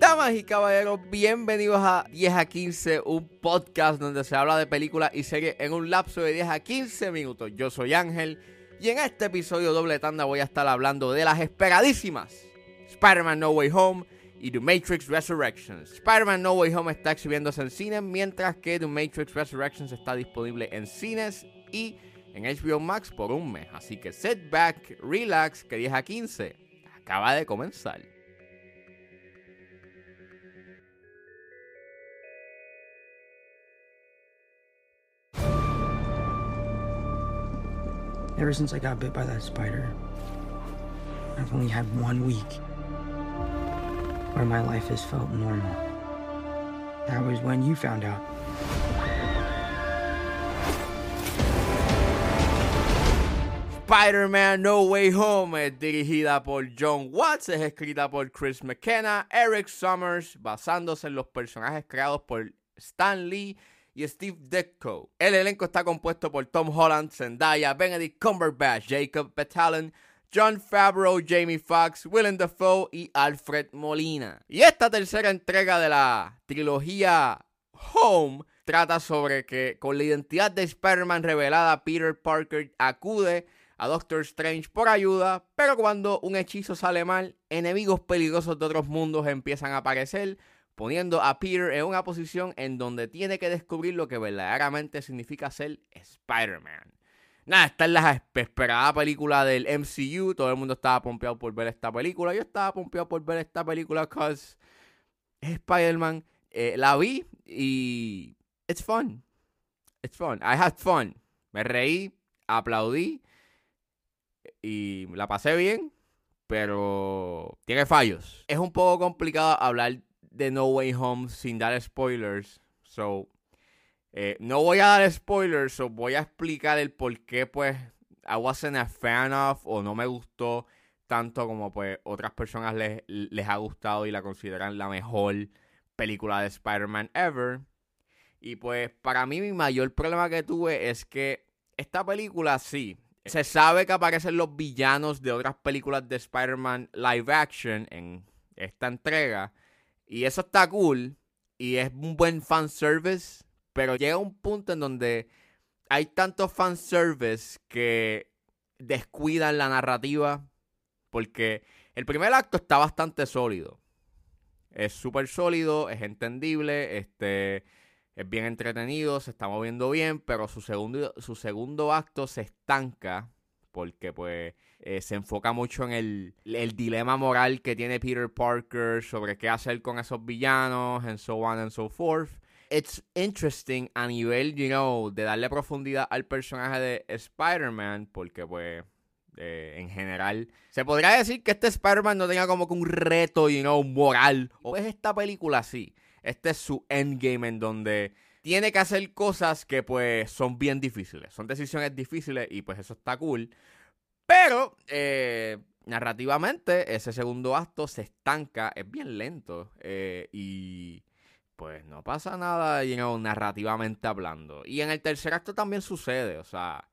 Damas y caballeros, bienvenidos a 10 a 15, un podcast donde se habla de películas y series en un lapso de 10 a 15 minutos. Yo soy Ángel y en este episodio doble tanda voy a estar hablando de las esperadísimas Spider-Man No Way Home y The Matrix Resurrections. Spider-Man No Way Home está exhibiéndose en cines, mientras que The Matrix Resurrections está disponible en cines y en HBO Max por un mes. Así que sit back, relax, que 10 a 15 acaba de comenzar. Ever since I got bit by that spider, I've only had one week where my life has felt normal. That was when you found out. Spider-Man No Way Home es dirigida por John Watts, es escrita por Chris McKenna, Eric Summers, basándose en los personajes creados por Stan Lee y Steve Ditko. El elenco está compuesto por Tom Holland, Zendaya, Benedict Cumberbatch, Jacob Batalon, John Favreau, Jamie Foxx, Willem Dafoe y Alfred Molina. Y esta tercera entrega de la trilogía Home trata sobre que con la identidad de Spider-Man revelada, Peter Parker acude a Doctor Strange por ayuda, pero cuando un hechizo sale mal, enemigos peligrosos de otros mundos empiezan a aparecer, poniendo a Peter en una posición en donde tiene que descubrir lo que verdaderamente significa ser Spider-Man. Nada, esta es la esperada película del MCU. Todo el mundo estaba pompeado por ver esta película. Yo estaba pompeado por ver esta película because es Spider-Man. Eh, la vi y it's fun. It's fun. I had fun. Me reí, aplaudí y la pasé bien, pero tiene fallos. Es un poco complicado hablar de No Way Home sin dar spoilers. So, eh, no voy a dar spoilers, o voy a explicar el por qué, pues, I wasn't a fan of o no me gustó tanto como, pues, otras personas les, les ha gustado y la consideran la mejor película de Spider-Man ever. Y, pues, para mí mi mayor problema que tuve es que esta película, sí, se sabe que aparecen los villanos de otras películas de Spider-Man live action en esta entrega. Y eso está cool. Y es un buen fanservice pero llega un punto en donde hay tanto fanservice que descuidan la narrativa. Porque el primer acto está bastante sólido. Es súper sólido, es entendible, este, es bien entretenido, se está moviendo bien, pero su segundo, su segundo acto se estanca porque pues eh, se enfoca mucho en el, el, dilema moral que tiene Peter Parker sobre qué hacer con esos villanos, and so on and so forth it's interesting a nivel, you know, de darle profundidad al personaje de Spider-Man, porque pues eh, en general se podría decir que este Spider-Man no tenga como que un reto, you know, moral. O es esta película así. Este es su endgame en donde tiene que hacer cosas que pues son bien difíciles. Son decisiones difíciles y pues eso está cool. Pero eh, narrativamente ese segundo acto se estanca, es bien lento eh, y pues no pasa nada, you know, narrativamente hablando. Y en el tercer acto también sucede, o sea,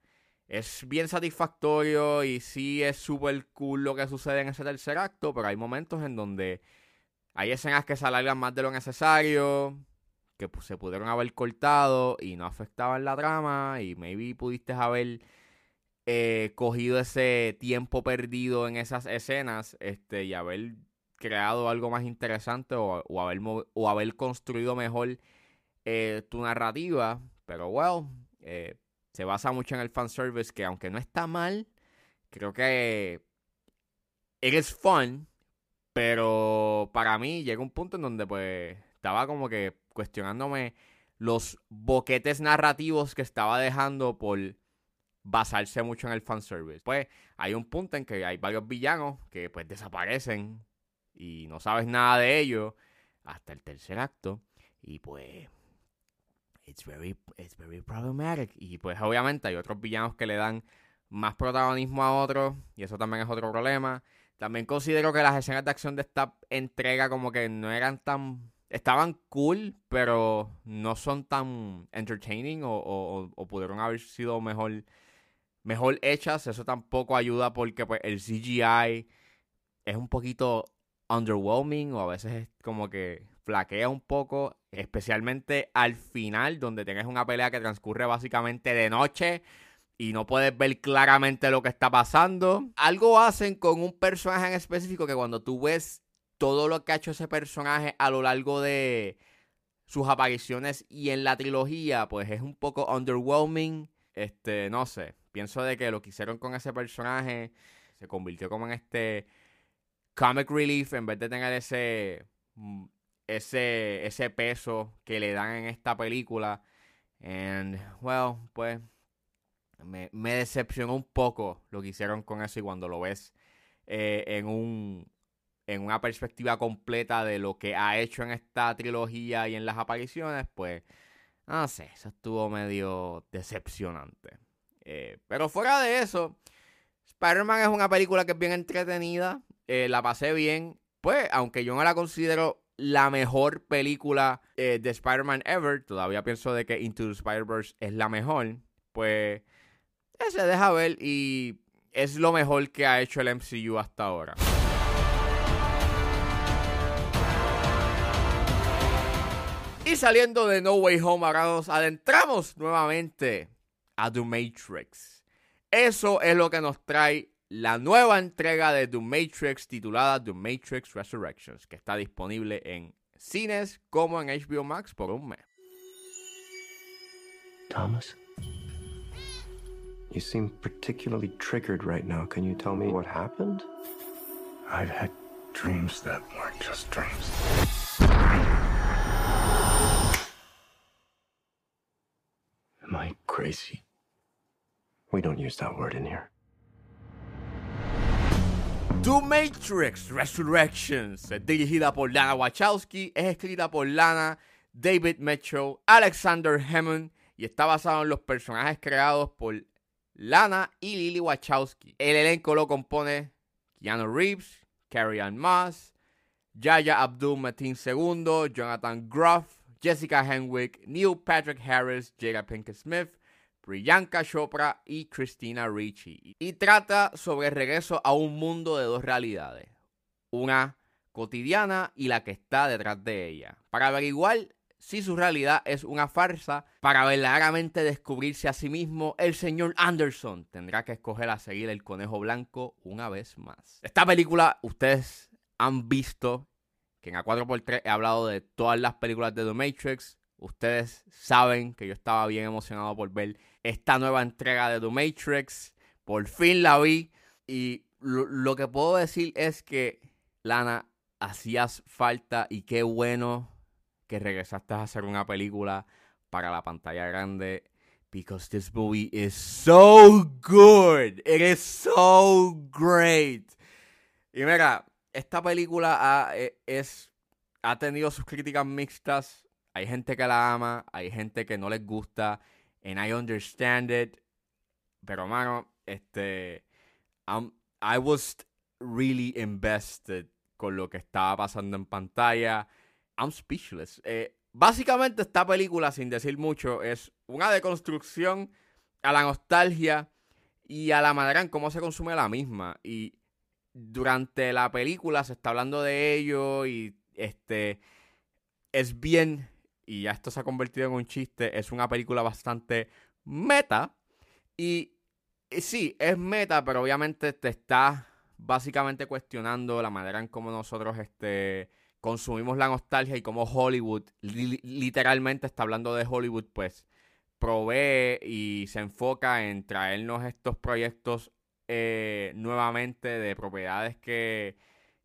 es bien satisfactorio y sí es súper cool lo que sucede en ese tercer acto, pero hay momentos en donde hay escenas que se alargan más de lo necesario, que se pudieron haber cortado y no afectaban la trama y maybe pudiste haber eh, cogido ese tiempo perdido en esas escenas este, y haber creado algo más interesante o, haber, o haber construido mejor eh, tu narrativa. Pero, well, eh, se basa mucho en el fanservice que aunque no está mal, creo que es fun. Pero para mí llega un punto en donde pues estaba como que cuestionándome los boquetes narrativos que estaba dejando por basarse mucho en el fanservice. Pues hay un punto en que hay varios villanos que pues desaparecen y no sabes nada de ello hasta el tercer acto y pues it's very it's very problematic y pues obviamente hay otros villanos que le dan más protagonismo a otros y eso también es otro problema. También considero que las escenas de acción de esta entrega como que no eran tan estaban cool, pero no son tan entertaining o, o, pudieron haber sido mejor mejor hechas. Eso tampoco ayuda porque pues, el CGI es un poquito underwhelming o a veces es como que flaquea un poco, especialmente al final donde tienes una pelea que transcurre básicamente de noche y no puedes ver claramente lo que está pasando. Algo hacen con un personaje en específico que cuando tú ves todo lo que ha hecho ese personaje a lo largo de sus apariciones y en la trilogía, pues es un poco underwhelming. Este, no sé, pienso de que lo que hicieron con ese personaje se convirtió como en este comic relief en vez de tener ese mm, ese ese peso que le dan en esta película. And well, pues me, decepcionó un poco lo que hicieron con eso y cuando lo ves eh, en un en una perspectiva completa de lo que ha hecho en esta trilogía y en las apariciones, pues, no sé, eso estuvo medio decepcionante. Eh, pero fuera de eso, Spider-Man es una película que es bien entretenida, eh, la pasé bien, pues, aunque yo no la considero la mejor película de Spider-Man ever, todavía pienso de que Into the Spider-Verse es la mejor, pues, se deja ver y es lo mejor que ha hecho el MCU hasta ahora. Y saliendo de No Way Home, ahora nos adentramos nuevamente a The Matrix. Eso es lo que nos trae la nueva entrega de The Matrix titulada The Matrix Resurrections, que está disponible en cines como en HBO Max por un mes. Thomas, you seem particularly triggered right now. Can you tell me what happened? I've had dreams that weren't just dreams. Am I crazy? We don't use that word in here. The Matrix Resurrections dirigida por Lana Wachowski, es escrita por Lana, David Mitchell, Alexander Hammond y está basado en los personajes creados por Lana y Lily Wachowski. El elenco lo compone Keanu Reeves, Carrie Ann Moss, Yaya Abdul Mateen II, Jonathan Groff, Jessica Henwick, Neil Patrick Harris, Jada Pinkett Smith, Priyanka Chopra y Christina Ricci. Y trata sobre el regreso a un mundo de dos realidades. Una cotidiana y la que está detrás de ella. Para averiguar si su realidad es una farsa, para verdaderamente descubrirse a sí mismo, el señor Anderson tendrá que escoger a seguir el conejo blanco una vez más. Esta película ustedes han visto que en A4x3 he hablado de todas las películas de The Matrix. Ustedes saben que yo estaba bien emocionado por ver esta nueva entrega de The Matrix. Por fin la vi. Y lo, que puedo decir es que, Lana, hacías falta y qué bueno que regresaste a hacer una película para la pantalla grande. Because this movie is so good. It is so great. Y mira, esta película ha, e, es, ha tenido sus críticas mixtas. Hay gente que la ama, hay gente que no les gusta. And I understand it. Pero, mano, este. I was really invested con lo que estaba pasando en pantalla. I'm speechless. Eh, básicamente, esta película, sin decir mucho, es una deconstrucción a la nostalgia y a la manera en cómo se consume la misma. Y durante la película se está hablando de ello y este es bien y ya esto se ha convertido en un chiste, es una película bastante meta y, sí, es meta, pero obviamente te está básicamente cuestionando la manera en cómo nosotros este consumimos la nostalgia y cómo Hollywood literalmente está hablando de Hollywood, pues provee y se enfoca en traernos estos proyectos eh, nuevamente de propiedades que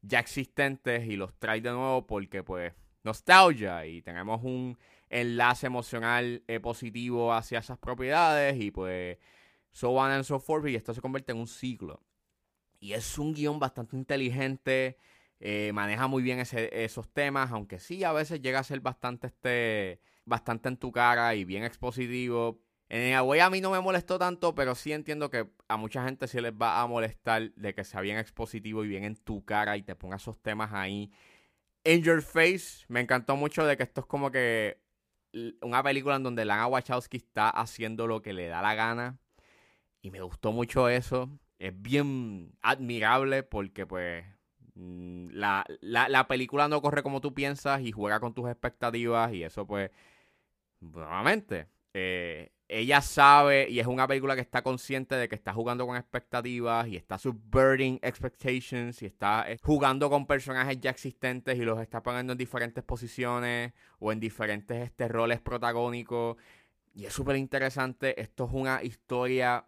ya existentes y los trae de nuevo porque pues nostalgia y tenemos un enlace emocional eh, positivo hacia esas propiedades y pues so on and so forth y esto se convierte en un ciclo. Y es un guion bastante inteligente, eh, maneja muy bien esos temas, aunque sí a veces llega a ser bastante este bastante en tu cara y bien expositivo, en Away a mí no me molestó tanto, pero sí entiendo que a mucha gente sí les va a molestar de que sea bien expositivo y bien en tu cara y te ponga esos temas ahí. In Your Face, me encantó mucho de que esto es como que una película en donde Lana Wachowski está haciendo lo que le da la gana. Y me gustó mucho eso. Es bien admirable porque pues la, la, la película no corre como tú piensas y juega con tus expectativas y eso pues nuevamente eh, ella sabe y es una película que está consciente de que está jugando con expectativas y está subverting expectations y está eh, jugando con personajes ya existentes y los está poniendo en diferentes posiciones o en diferentes este, roles protagónicos. Y es súper interesante. Esto es una historia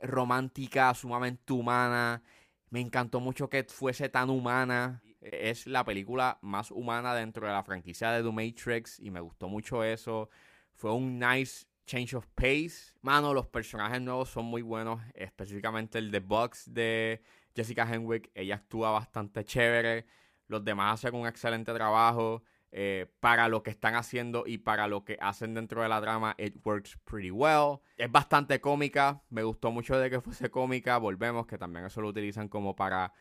romántica, sumamente humana. Me encantó mucho que fuese tan humana. Es la película más humana dentro de la franquicia de The Matrix y me gustó mucho eso. Fue un nice change of pace. Mano, los personajes nuevos son muy buenos. Específicamente el de Bugs de Jessica Henwick. Ella actúa bastante chévere. Los demás hacen un excelente trabajo. Eh, para lo que están haciendo y para lo que hacen dentro de la trama, it works pretty well. Es bastante cómica. Me gustó mucho de que fuese cómica. Volvemos, que también eso lo utilizan como para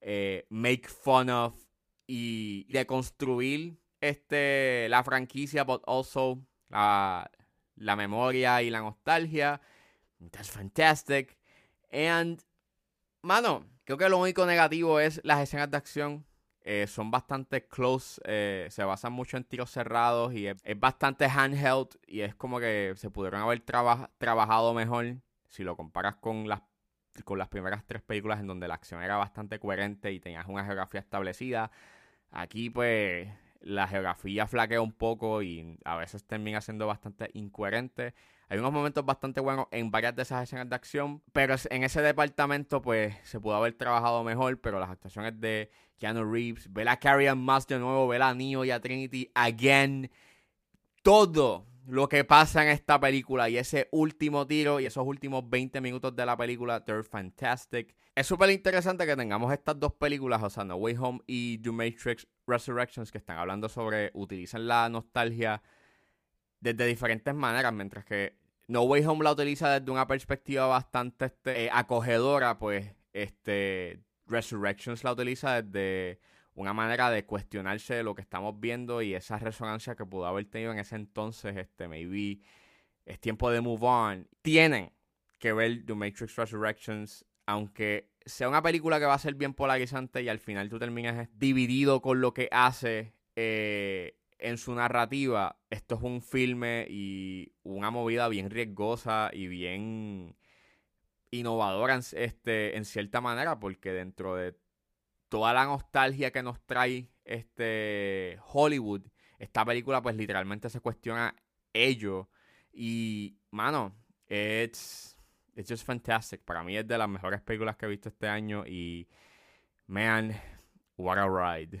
eh, make fun of y deconstruir este, la franquicia, but also la, la memoria y la nostalgia. That's fantastic. And, mano, creo que lo único negativo es las escenas de acción. Eh, son bastante close, eh, se basan mucho en tiros cerrados y es, bastante handheld y es como que se pudieron haber trabajado mejor si lo comparas con las, con las primeras tres películas en donde la acción era bastante coherente y tenías una geografía establecida. Aquí pues la geografía flaquea un poco y a veces termina siendo bastante incoherente. Hay unos momentos bastante buenos en varias de esas escenas de acción, pero en ese departamento pues se pudo haber trabajado mejor, pero las actuaciones de Keanu Reeves, ver a Carrie más de nuevo, ver a Neo y a Trinity again, todo lo que pasa en esta película y ese último tiro y esos últimos 20 minutos de la película, they're fantastic. Es súper interesante que tengamos estas dos películas, o sea, No Way Home y The Matrix Resurrections, que están hablando sobre, utilizan la nostalgia desde diferentes maneras, mientras que No Way Home la utiliza desde una perspectiva bastante este, eh, acogedora, pues este Resurrections la utiliza desde una manera de cuestionarse lo que estamos viendo y esa resonancia que pudo haber tenido en ese entonces, este, maybe es tiempo de move on. Tienen que ver The Matrix Resurrections, aunque sea una película que va a ser bien polarizante y al final tú terminas dividido con lo que hace eh, en su narrativa. Esto es un filme y una movida bien riesgosa y bien innovadora en, este, en cierta manera, porque dentro de toda la nostalgia que nos trae este Hollywood, esta película pues literalmente se cuestiona ello. Y, mano, it's, just fantastic. Para mí es de las mejores películas que he visto este año y, man, what a ride.